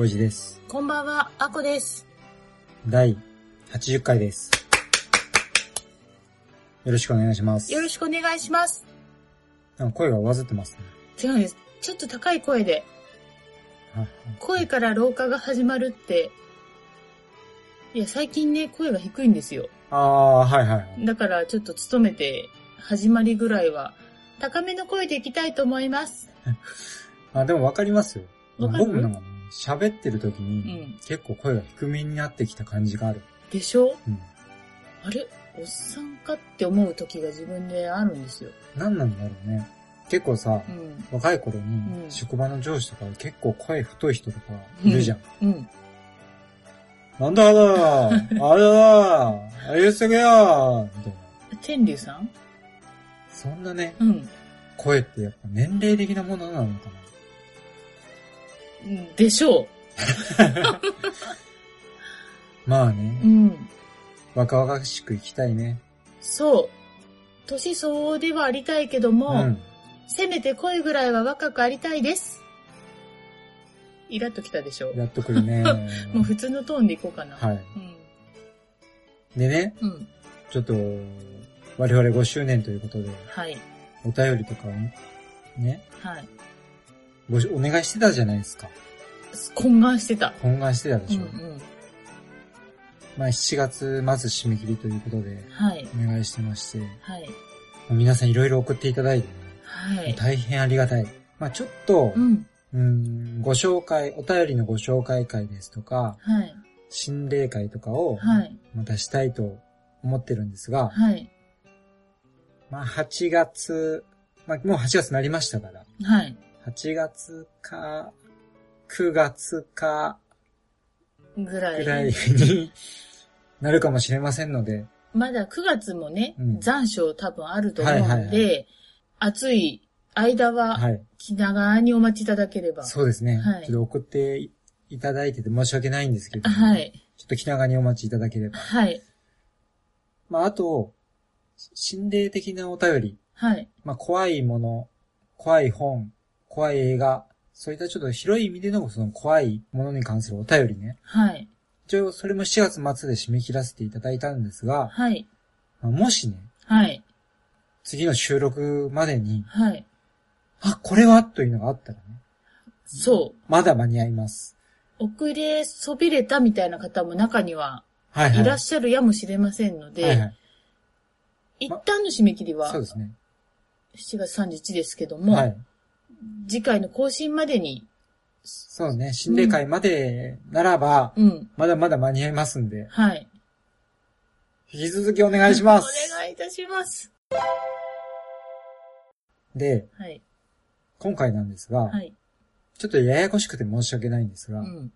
は、ごいじです。こんばんは、あこです。第80回です。よろしくお願いします。よろしくお願いします。なんか声が上ずってますね。違うんです。ちょっと高い声で、はい声から老化が始まるって、いや、最近ね、声が低いんですよ。ああ、はいはい。だからちょっと努めて、始まりぐらいは、高めの声でいきたいと思います。あ、でもわかりますよ。僕もなんかね、喋ってる時うに、ん。結構声が低めになってきた感じがある。でしょ？うん。あれ？おっさんかって思う時が自分であるんですよ。何なんだろうね。結構さ、うん。若い頃うに、ん職場の上司とか結構声太い人とかいるじゃん。うん。なんだあだあれだあれ言ってけよみたいな。天竜さん？そんなね、うん。声ってやっぱ年齢的なものなのかなでしょまあう。うね、ん。若々しく生きたいね。そう。年相応ではありたいけどうも、ん。せめて声ぐらいは若くありたいです。イラッときたでしょやっとくるね。もう普通のトーンでいこうかな。はい。でね、うん。うん。ちょっと、我々5周年ということで、はい。お便りとかをね、はい。ごしお願いしてたじゃないですか。懇願してた。懇願してたでうんうしょ。ん。まあ7月末締め切りということで、はい。お願いしてまして、もはい。う皆さんいろいろ送っていただいてね、はい。大変ありがたい。まあちょっと、うん。うん、ご紹介、お便りのご紹介会ですとか、はい。心霊会とかを、はい。またしたいと思ってるんですが、はい。まあ8月、まあもう8月になりましたから、はい。8月か、9月か、ぐらい。ぐらいになるかもしれませんので、まだ9月もね、うん残暑多分あると思うので、はいはい暑い間ははい。気長にお待ちいただければ。そうですね。はいちょっと送っていただいてて申し訳ないんですけど、はい。ちょっと気長にお待ちいただければ。はい。まああと、心霊的なお便り、はい。まあ怖いもの、怖い本、怖い映画、そういったちょっと広い意味でのその怖いものに関するお便りね。はい。一応それも7月末で締め切らせていただいたんですが、はい。まあもしね、はい。次の収録までに、はい。あ、これはというのがあったらね、そまだ間に合います。う。遅れそびれたみたいな方も中にははいはい。いらっしゃるやもしれませんので、はいはい。一旦の締め切りはそうですね。7月31日ですけども、はい。次回の更新までに、そうね、心霊会までならば、うん。まだまだ間に合いますんで、はい。引き続きお願いします。お願いいたします。で、はい。今回なんですが、はい。ちょっとややこしくて申し訳ないんですが、うん。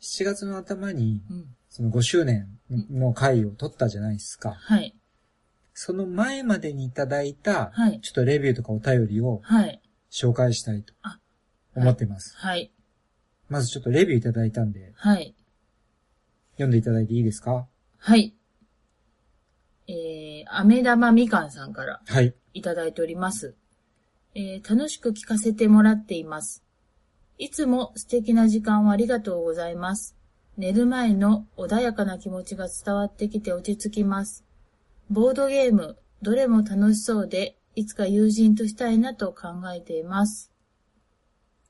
7月の頭に、うん。その5周年の回を取ったじゃないですか。はい。その前までにいただいた、はい。ちょっとレビューとかお便りをはい。紹介したいとあ思っています。はい。まずちょっとレビューいただいたんで、はい。読んでいただいていいですか？はい。えー、飴玉みかんさんからはい。いただいております。えー、楽しく聞かせてもらっています。いつも素敵な時間をありがとうございます。寝る前の穏やかな気持ちが伝わってきて落ち着きます。ボードゲーム、どれも楽しそうで、いつか友人としたいなと考えています。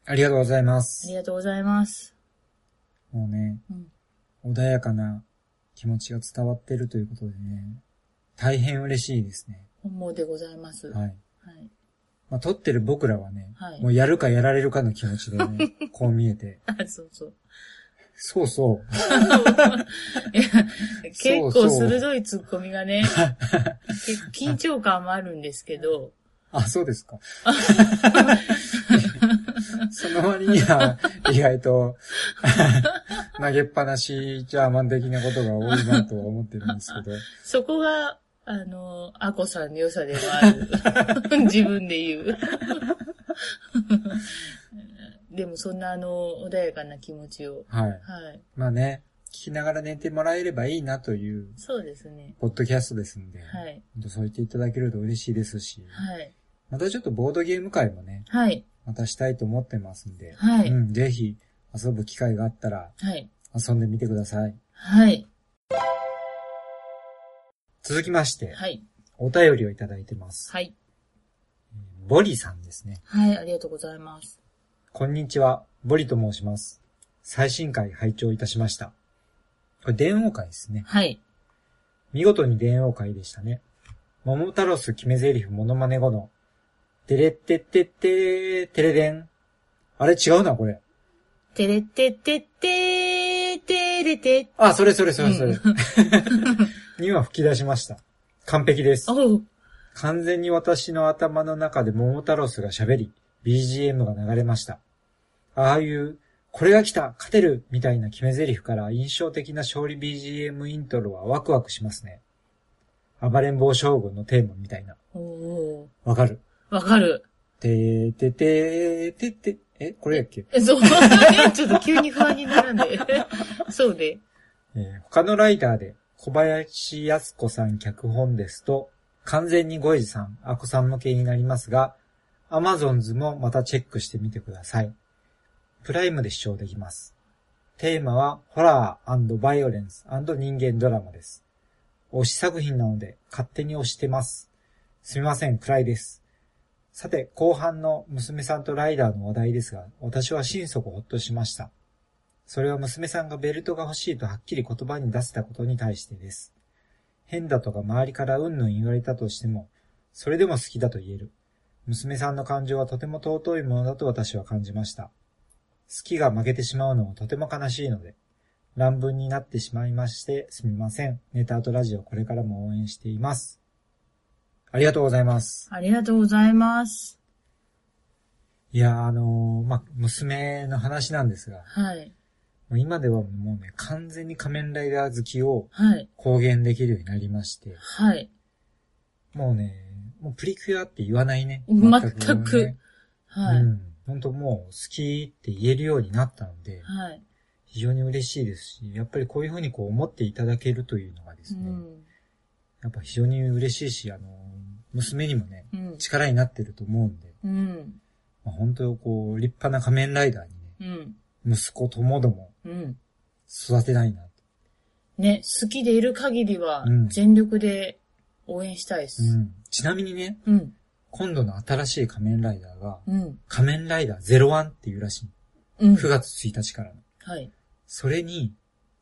ありがとうございまあすり。がとうございます。もうね、うん、穏やかな気持ちが伝わってるということでね、大変嬉しいですね。本望でございます。はい。はい。まあ、撮ってる僕らはね、はいもうやるかやられるかの気持ちでね、こう見えて。あ、そうそう。そうそう。いや結構鋭いツッコミがね、結構緊張感もあるんですけど、あ、そうですか。その割には、意外と、投げっぱなしジャーマン的なことが多いなとは思ってるんですけど。そこが、あの、アコさんの良さでもある。自分で言う。でもそんなあの、穏やかな気持ちを。はい。はい。まあね、聞きながら寝てもらえればいいなという、そうですね。ポッドキャストですんで、はい。本当そう言っていただけると嬉しいですし、はい。またちょっとボードゲーム会もね、はい。またしたいと思ってますんで、はいうん、ぜひ遊ぶ機会があったらはい。遊んでみてください。はい。続きまして、はい。お便りをいただいてます。はい。ボリさんですね。はい。ありがとうございます。こんにちは、ボリと申します。最新回拝聴いたしました。これ電王会ですね。はい。見事に電王会でしたね。桃太郎ス決め台詞モノマネ後の、てれってってってー、てれでん。あれ違うな、これ。てれってってってー、てれて。あ、それそれそれそれ。うん には吹き出しました。完璧です。完全に私の頭の中で桃太郎スが喋り、BGM が流れました。ああいう、これが来た勝てるみたいな決め台詞から印象的な勝利 BGM イントロはワクワクしますね。暴れん坊将軍のテーマみたいな。おおわかる？ーわかる。てーててーてって、え、これやっけ、えそう。ちょっと急に不安になるんで。そうで。えー他のライダーで小林靖子さん脚本ですと、完全にゴイジさん、アコさん向けになりますが、アマゾンズもまたチェックしてみてください。プライムで視聴できます。テーマは、ホラーバイオレンス人間ドラマです。推し作品なので、勝手に推してます。すみません、暗いです。さて、後半の娘さんとライダーの話題ですが、私は心底ほっとしました。それは娘さんがベルトが欲しいとはっきり言葉に出せたことに対してです。変だとか周りからうんぬん言われたとしても、それでも好きだと言える。娘さんの感情はとても尊いものだと私は感じました。好きが負けてしまうのもとても悲しいので、乱文になってしまいましてすみません。ネタアートラジオこれからも応援しています。ありがとうございます。ありがとうございます。いやー、あのーまあ、娘の話なんですが、はい。もう今ではもうね、完全に仮面ライダー好きをはい。公言できるようになりまして、はい。もうね、もうプリキュアって言わないね。全くねはい。うん。本当もう好きって言えるようになったので、はい。非常に嬉しいですし、やっぱりこういうふうにこう思っていただけるというのがでうすね、ん。やっぱ非常に嬉しいし、あの、娘にもね、うん。力になってると思うんで、うん。まあ、本当こう、立派な仮面ライダーにね、うん。息子ともどもうん。育てたいなと。ね、好きでいる限りはうん、全力で応援したいです。うん。ちなみにね、うん。今度の新しい仮面ライダーが、うん。仮面ライダー01っていうらしい。うん。9月1日からの。はい。それに、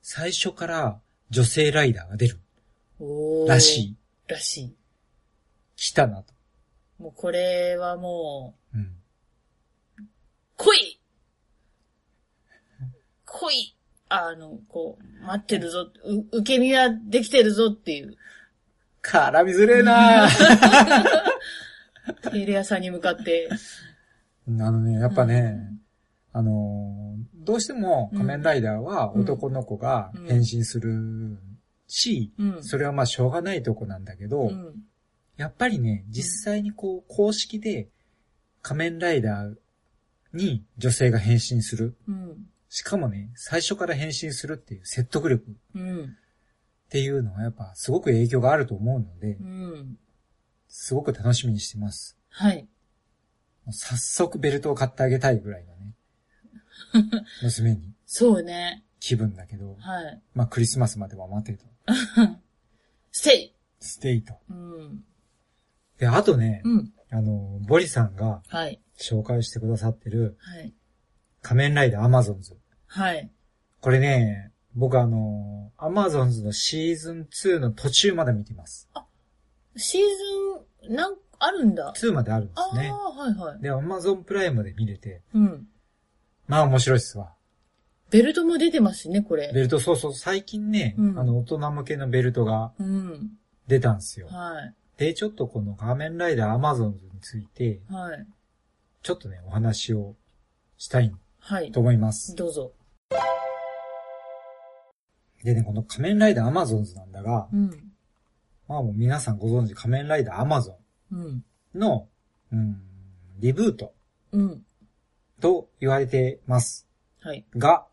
最初から女性ライダーが出るおーらしい。らしい。来たなと。もうこれはもうん。う、来い来いあの、こう、待ってるぞ、う受け身はできてるぞっていう、絡みづれえなテレ屋さんに向かって。あのね、やっぱね、あのーどうしても仮面ライダーは男の子が変身するし、うん。それはまあしょうがないとこなんだけど、うん。やっぱりね、実際にこう、公式で仮面ライダーに女性が変身する。うん。しかもね、最初から変身するっていう説得力うん。っていうのはやっぱすごく影響があると思うのでう、ん。すごく楽しみにしてます。はい。早速ベルトを買ってあげたいぐらいのね、娘にそうね。気分だけど、はい。まあクリスマスまでは待てと。ステイステイと。うん。で、あとね、うん。あの、ボリさんがはい。紹介してくださってるはい。仮面ライダーアマゾンズ。はい。これね、僕あの、アマゾンズのシーズン2の途中まで見てます。シーズン、なん、あるんだ。2まであるんでああ、すね。はいはい。で、アマゾンプライムで見れて、うん。まあ面白いっすわ。ベルトも出てますしね、これ。ベルト、そうそう、最近ね、うんあの、大人向けのベルトがうん。出たんですよ。はい。で、ちょっとこの仮面ライダーアマゾンズについて、はい。ちょっとね、お話をしたいはいと。思います。どうぞ。でね、この仮面ライダーアマゾンズなんだが、うん。まあもう皆さんご存知仮面ライダーアマゾうん。ンの、うん、リブートうん。と言われてますはい。が、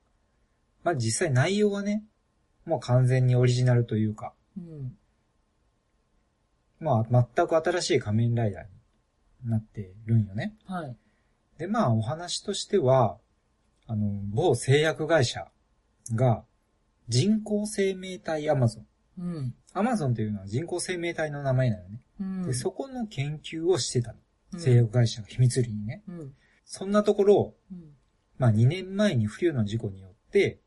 まあ実際内容はね、もう完全にオリジナルというか、うん。まあ全く新しい仮面ライダーになってるんよね。はい。で、まあお話としては、あの、某製薬会社が人工生命体アマゾン。うん。アマゾンというのは人工生命体の名前なのね。うん。で、そこの研究をしてたの。うん製薬会社が秘密裏にね。うん。そんなところ、うん。まあ2年前に冬の事故によって、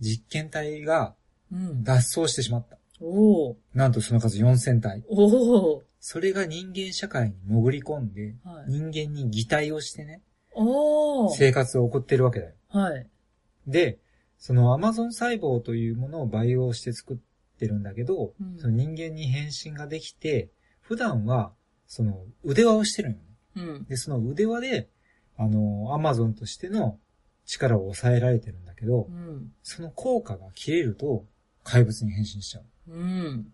実験体がうん。脱走してしまった。おー。なんとその数4000体。おー。それが人間社会に潜り込んで、はい。人間に擬態をしてね、おー。生活を送ってるわけだよ。はい。で、そのアマゾン細胞というものを培養して作ってるんだけど、うんその人間に変身ができて、普段は、その腕輪をしてるんよね。うん。で、その腕輪で、あの、アマゾンとしての力を抑えられてるんだけどう、ん。その効果が切れると、怪物に変身しちゃう。うん。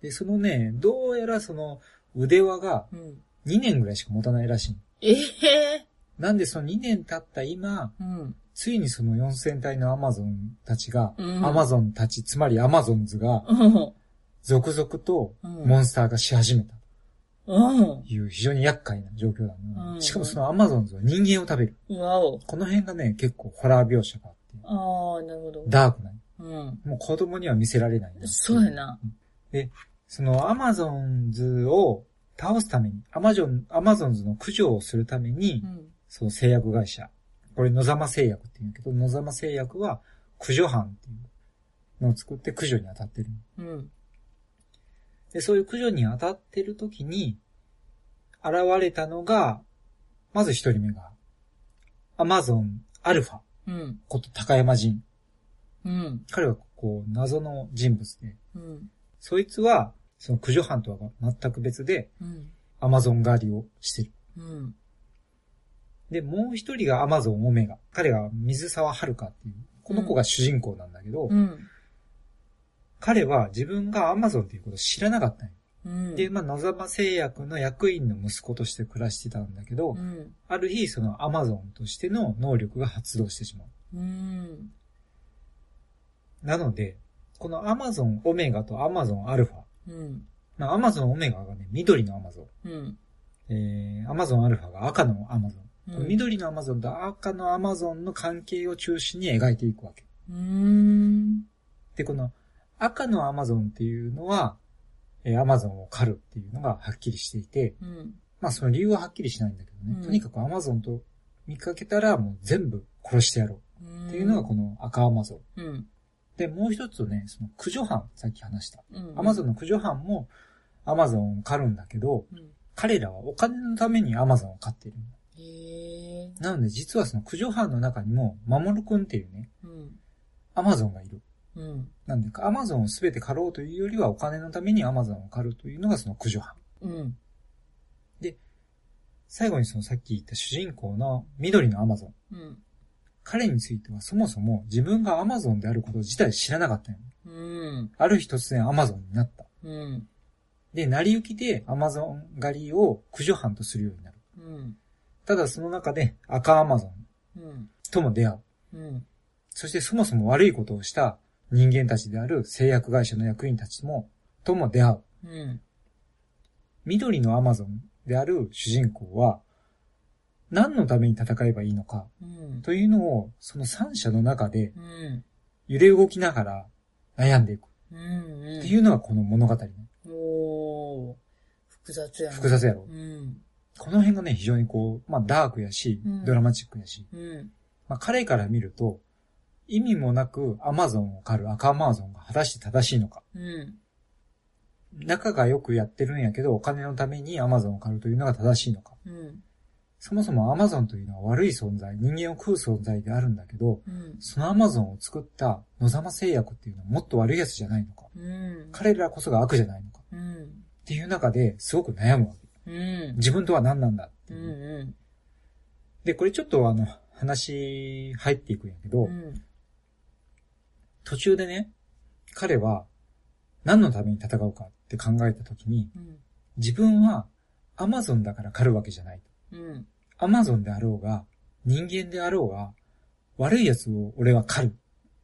で、そのね、どうやらその腕輪がうん。2年ぐらいしか持たないらしい。ええなんでその2年経った今、ー。うん。ついにその4000体のアマゾンたちが、うんアマゾンたち、つまりアマゾンズが、うん。続々とうんモンスターがし始めたいう非常に厄介な状況なの、うんしかもそのアマゾンズは人間を食べる。この辺がね、結構ホラー描写があって、ああ、なるほど。ダークな。うん。もう子供には見せられないな。そうやな。そのアマゾンズを倒すために、アマゾン、アマゾンズの駆除をするためにう、ん。その製薬会社、これ野座間製薬って言うんだけど、野座間製薬は駆除班っていうのを作って駆除に当たってる。うん。で、そういう駆除に当たってる時に、現れたのが、まず一人目が、アマゾンアルファうん。こと鷹山仁。うん。彼はこう、謎の人物で、うん。そいつは、その駆除班とは全く別で、うん。アマゾン狩りをしてる。うん。で、もう一人がアマゾンオメガ。彼は水沢遥っていう、この子が主人公なんだけど、うん。彼は自分がアマゾンっていうことを知らなかったうん。で、まあ、野沢製薬の役員の息子として暮らしてたんだけど、うん。ある日、そのアマゾンとしての能力が発動してしまう。うん。なので、このアマゾンオメガとアマゾンアルファ。アマゾンオメガがね、緑のアマゾン。うん。えー、アマゾンアルファが赤のアマゾン。うん緑のアマゾンと赤のアマゾンの関係を中心に描いていくわけ。うん。で、この赤のアマゾンっていうのは、えー、アマゾンを狩るっていうのがはっきりしていて、うん。まあその理由ははっきりしないんだけどね。うんとにかくアマゾンと見かけたらもう全部殺してやろうっていうのがこの赤アマゾン。うん。で、もう一つね、その駆除班、さっき話した。うん。アマゾンの駆除班もアマゾンを狩るんだけど、うん。彼らはお金のためにアマゾンを狩っているんだ。なので実はその駆除班の中にも、マモルくんっていうね、うん。アマゾンがいる。うん。なんでか、アマゾンをすべて狩ろうというよりはお金のためにアマゾンを狩るというのがその駆除班。うん。最後にそのさっき言った主人公の緑のアマゾン。うん。彼についてはそもそも自分がアマゾンであること自体知らなかったよ。うん。ある日突然アマゾンになった。うん。で、成り行きでアマゾン狩りを駆除班とするようになる。うん。ただその中で赤アマゾンうん。とも出会う。うん。そしてそもそも悪いことをした人間たちである製薬会社の役員たちも、とも出会う。うん。緑のアマゾンである主人公は、何のために戦えばいいのか、うん。というのを、その三者の中でうん。揺れ動きながら悩んでいく。うん。っていうのがこの物語ね。おー。複雑やな。複雑やろう。ん。この辺がね、非常にこう、まあダークやしうん、ドラマチックやし、うん。まあ彼から見ると、意味もなくアマゾンを狩る赤アマゾンが果たして正しいのか。うん。仲がよくやってるんやけど、お金のためにアマゾンを狩るというのが正しいのか。うん。そもそもアマゾンというのは悪い存在、人間を食う存在であるんだけど、うん。そのアマゾンを作った野様製薬っていうのはもっと悪いやつじゃないのか。うん。彼らこそが悪じゃないのか。うん。っていう中ですごく悩むわけ。うん。自分とは何なんだってういう。ん。で、これちょっとあの、話入っていくんやけど、うん。途中でね、彼は何のために戦うかって考えたときに、うん。自分はアマゾンだから狩るわけじゃない。うん。アマゾンであろうが、人間であろうが、悪い奴を俺は狩る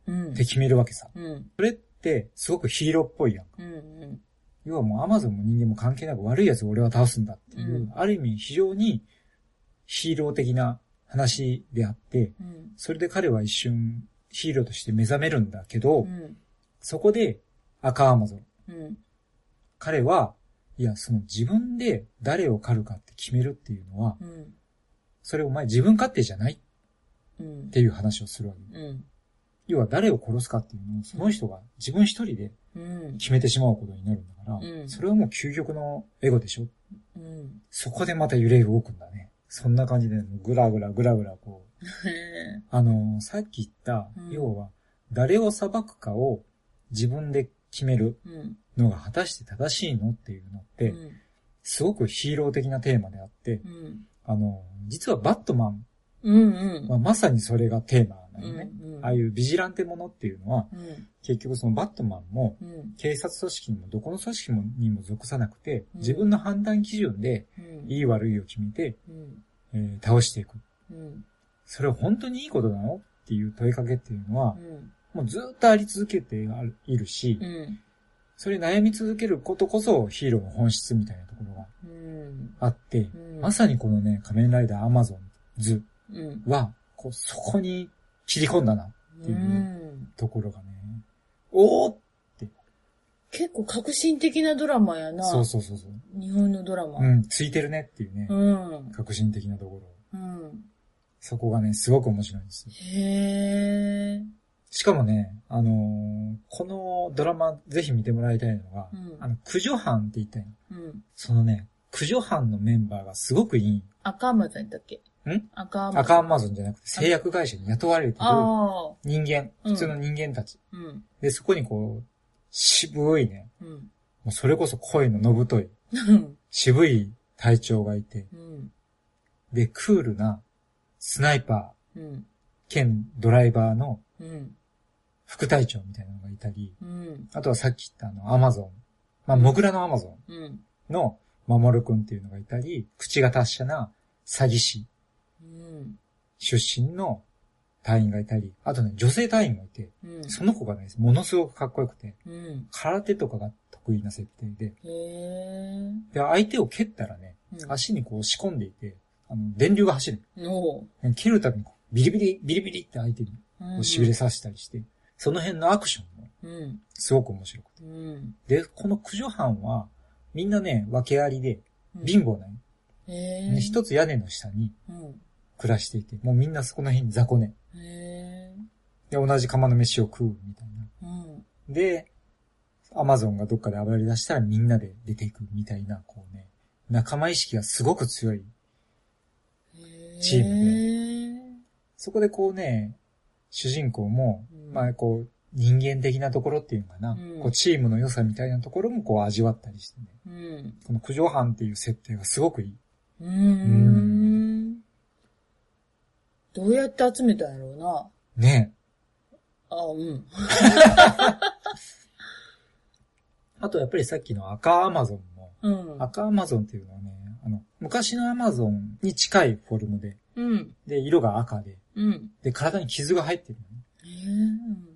うん。って決めるわけさ。うん。それってすごくヒーローっぽいやん。うん。うん。要はもうアマゾンも人間も関係なく悪い奴を俺は倒すんだっていう、うんある意味非常にヒーロー的な話であって、うん。それで彼は一瞬ヒーローとして目覚めるんだけど、うん。そこで赤アマゾン。うん。彼は、いや、その自分で誰を狩るかって決めるっていうのは、うん。それお前自分勝手じゃないっうん。ていう話をするわけ。うん。要は誰を殺すかっていうのをその人が自分一人でうん。決めてしまうことになるんだから、うんそれはもう究極のエゴでしょ？うん。そこでまた揺れ動くんだね。そんな感じで、ぐらぐらぐらぐらこう。あのーさっき言った、うん要は、誰を裁くかを自分で決めるうん。のが果たして正しいのっていうのって、うん。すごくヒーロー的なテーマであって、うん。あのー実はバットマンうん。うん。はまさにそれがテーマなのね。うんああいうビジランテものっていうのは、うん。結局そのバットマンも、うん。警察組織にもどこの組織もにも属さなくて、うん自分の判断基準で、うん。いい悪いを決めて、うん。えー倒していく。うん。それは本当にいいことなのっていう問いかけっていうのはう、ん。もうずっとあり続けているし、うん。それ悩み続けることこそヒーローの本質みたいなところがうん。あって、うん。まさにこのね、仮面ライダーアマゾンズうん。は、こう、そこに切り込んだなっていううん。ところがね、おーって、結構革新的なドラマやな。そうそうそうそう。日本のドラマ。うん、ついてるねっていうね、うん。革新的なところ。うん。そこがね、すごく面白いんですよ。へえ。しかもね、あのーこのドラマぜひ見てもらいたいのが、うんあの、駆除班って言ったよ。うん。そのね、駆除班のメンバーがすごくいい。赤アマゾンだっけ？アマゾン。赤アマゾンじゃなくて製薬会社に雇われてる。人間、うん普通の人間たち。うん。で、そこにこう、渋いね、うん。もうそれこそ声ののぶとい、うん。渋い隊長がいて、うん。で、クールなスナイパーうん。兼ドライバーのうん。副隊長みたいなのがいたり、うん。あとはさっき言ったあの、アマゾン。まあ、モグラのアマゾン。うん。の守くんっていうのがいたり、口が達者な詐欺師うん。出身の隊員がいたり、あとね、女性隊員もいて、うん。その子がね、ものすごくかっこよくて、うん。空手とかが得意な設定で。で、相手を蹴ったらね、うん足にこう仕込んでいて、あの、電流が走る。蹴るたびにビリビリ、ビリビリって相手に痺れさせたりして、その辺のアクションもうん。すごく面白くて。うん。で、この駆除班は、みんなね、訳ありで、貧乏なの。で一つ屋根の下にうん。暮らしていて、もうみんなそこの辺に雑魚寝。で、同じ釜の飯を食うみたいな。うん。で、アマゾンがどっかで暴れ出したらみんなで出ていくみたいな、こうね、仲間意識がすごく強い。チームムそこでこうね、主人公も、うんまあこう、人間的なところっていうのかな、うんこうチームの良さみたいなところもこう味わったりしてね、うん。この駆除班っていう設定がすごくいい。うーん。どうやって集めたんやろうな。ねあ、うん。あとやっぱりさっきの赤アマゾンも、うん。赤アマゾンっていうのはね、あの、昔のアマゾンに近いフォルムで、うん。で、色が赤で、うん。で、体に傷が入ってるのね。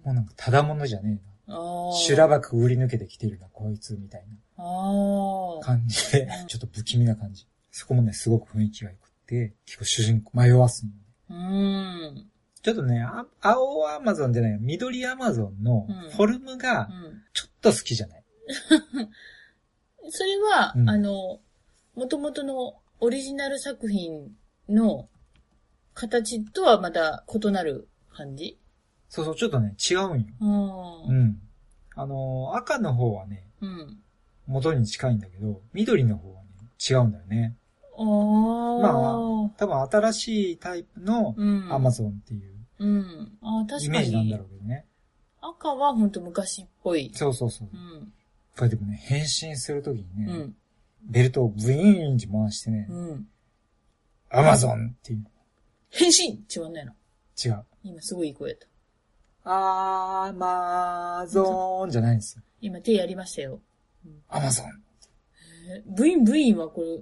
もうなんかただものじゃねえな。ああ。修羅幕売り抜けてきてるな、こいつ、みたいあなあ。感じでうん、ちょっと不気味な感じ。そこもね、すごく雰囲気が良くって、結構主人公迷わすのね。うん。ちょっとね、あ青アマゾンじゃない、緑アマゾンのうんフォルムがうん。ちょっと好きじゃない。それは、うんあの、元々のオリジナル作品の形とはまた異なる感じ？そうそう、ちょっとね、違うんよ。うん。あのー、赤の方はね、うん。元に近いんだけど、緑の方はね、違うんだよね。ああ。まあ多分新しいタイプのうん。アマゾンっていううん。ああ、確かイメージなんだに。ろうけどね。赤はほんと昔っぽい。そうそうそうう。ん。これでもね、変身するときにね、うん。ベルトをブイーンって回してね、うん。アマゾンっていう。変身違うねな。違う。今すごいいい声やった。アマゾーンじゃないんですよ。今手やりましたよ。アマゾン。えブインブインはこれ、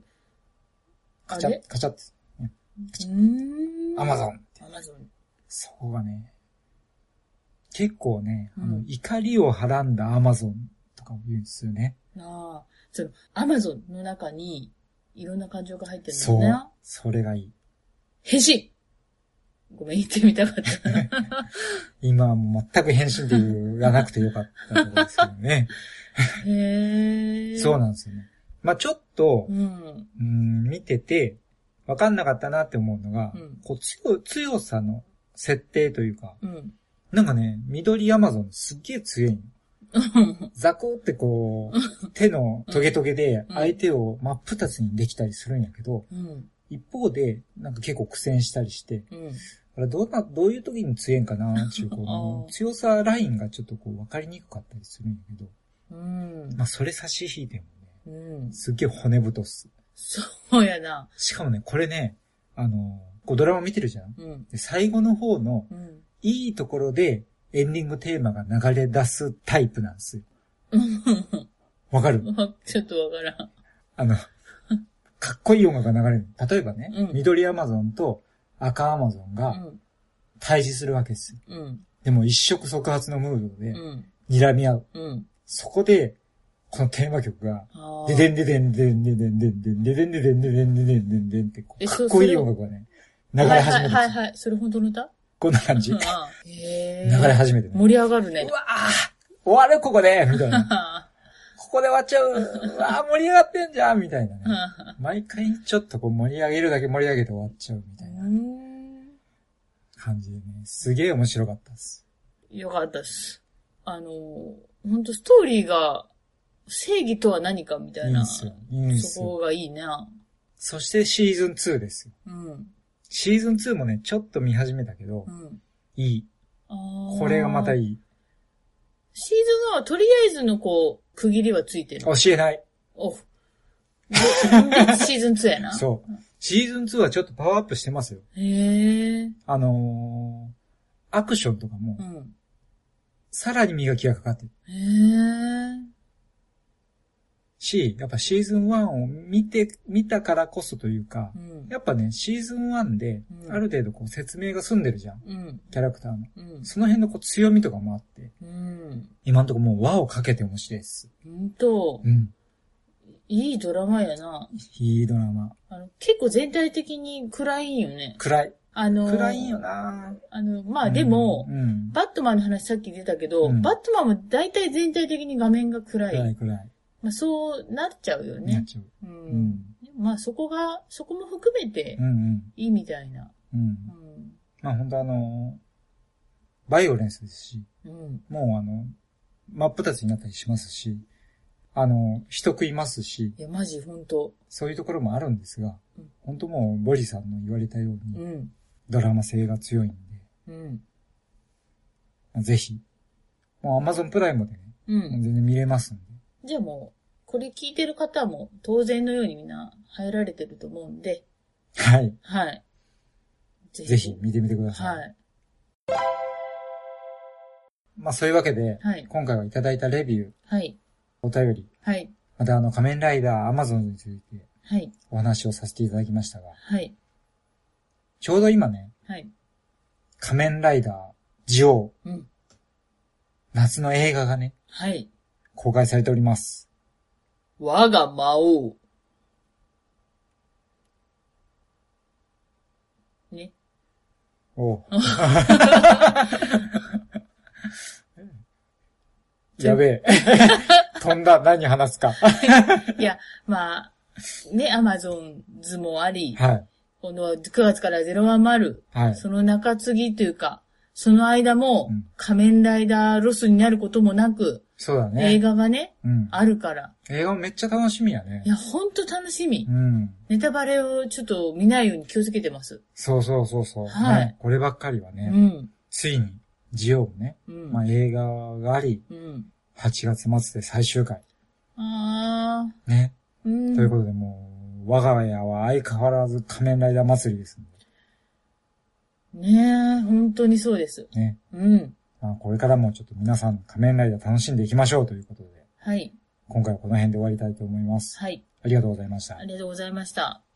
カチャカチャッて。うーん。アマゾン。アマゾン。そこがね、結構ね、あのうん、怒りをはらんだアマゾンとかも言うんですよね。なあ、その、アマゾンの中に、いろんな感情が入ってるそうのね。。それがいい。変身ごめん、言ってみたかった。今はもう全く返信って言わなくてよかったところですけどね。へえ。そうなんですよね。まあちょっとう、ん。うん、見てて、わかんなかったなって思うのが、うんこう強、強さの設定というか、うん。なんかね、緑アマゾンすっげえ強いの。ザクってこう、手のトゲトゲでうん相手を真っ二つにできたりするんやけど、うん。一方で、なんか結構苦戦したりして、うん。どんな、どういう時に強いんかなっていう、この強さラインがちょっとこう分かりにくかったりするんやけど、うん。まあそれ差し引いてもね、うん。すっげえ骨太っす。そうやな。しかもね、これね、あの、こうドラマ見てるじゃんうん。で最後の方のうん。いいところでエンディングテーマが流れ出すタイプなんですよ。わかる？ちょっとわからん。あの、かっこいい音楽が流れる。例えばね、うん緑アマゾンと赤アマゾンうがん。対峙するわけですよ。うん。でも一触即発のムードでうん。睨み合う。うん。そこで、このテーマ曲が、あででんででんでんででんでんでんででんででんででんででんでんでんって、かっこいい音楽がね、流れ始めるんですよ。はいはいはい。それ本当の歌こんな感じ。流。れ始めてね。盛り上がるねう。わぁ終わるここでみたいな。ここで終わっちゃう。うわぁ盛り上がってんじゃんみたいなね。毎回ちょっとこう盛り上げるだけ盛り上げて終わっちゃうみたいなうん。感じでね、すげえ面白かったです。よかったです。あの、本当ストーリーが、正義とは何かみたいな。いいんすよ。いいんすよ。そこがいいな。そしてシーズン2ですよ。うん。シーズン2もね、ちょっと見始めたけどう、ん。いい。これがまたいい。シーズン1はとりあえずのこう、区切りはついてる。教えない。おシーズン2やな。そう。シーズン2はちょっとパワーアップしてますよ。へえ。あのー、アクションとかもう、ん。さらに磨きがかかってるへえ。し、やっぱシーズン1を見て、見たからこそというかう、ん。やっぱね、シーズン1でう、んある程度こう説明が済んでるじゃん。うん。キャラクターの。うん。その辺のこう強みとかもあって、うん。今んとこもう輪をかけて面白いです。ほんとう、ん。いいドラマやな。いいドラマ。あの、結構全体的に暗いんよね。暗い。あの、暗いんよなあの、まあでも、うん。バットマンの話さっき出たけど、うんバットマンも大体全体的に画面が暗い。暗い暗い。まあそうなっちゃうよなっね。ちゃう。うん。うん。まあそこが、そこも含めてうんうん。いいみたいな。うん。うん。まあ本当あのーバイオレンスですし、うん。もうあの、真っ二つになったりしますし、あの、人食いますし、いや、マジほんと。そういうところもあるんですがうん、本当もうボリさんの言われたように、うん。ドラマ性が強いんうん。で、ぜひ、もう Amazon プライムでね、うん。全然見れますんで、じゃあもう、これ聞いてる方も当然のようにみんな入られてると思うんで、はい。はい。ぜひ見てみてください。はい。まあそういうわけで、はい。今回はいただいたレビュー、はい。お便り、はい。またあの仮面ライダー Amazon についてはい。お話をさせていただきましたが、はい。ちょうど今ね、はい。仮面ライダー、ジオウ、うん。夏の映画がね、はい。公開されております。我が魔王。ね？お うやべえ。飛んだ。何話すか。いや、まあ、ね、アマゾンズもあり、はい。この9月から010、はい。その中継ぎというか、その間もうん仮面ライダーロスになることもなく、そうだね。映画がね、うん。あるから。映画もめっちゃ楽しみやねい。や、ほんと楽しみう。ん。ネタバレをちょっと見ないように気をつけてます。そうそうそうそう。はいねこればっかりはうね、ん。ついに、ジオウね、うん。まあ映画があり、うん。8月末で最終回。あー。ね。うん。ということでもう、我が家は相変わらず仮面ライダー祭りですんで。ねえ、本当にそうです。ね。うん。まあ、これからもちょっと皆さん仮面ライダー楽しんでいきましょうということで、はい。今回はこの辺で終わりたいと思います。はい。ありがとうございましたあ。りがとうございました。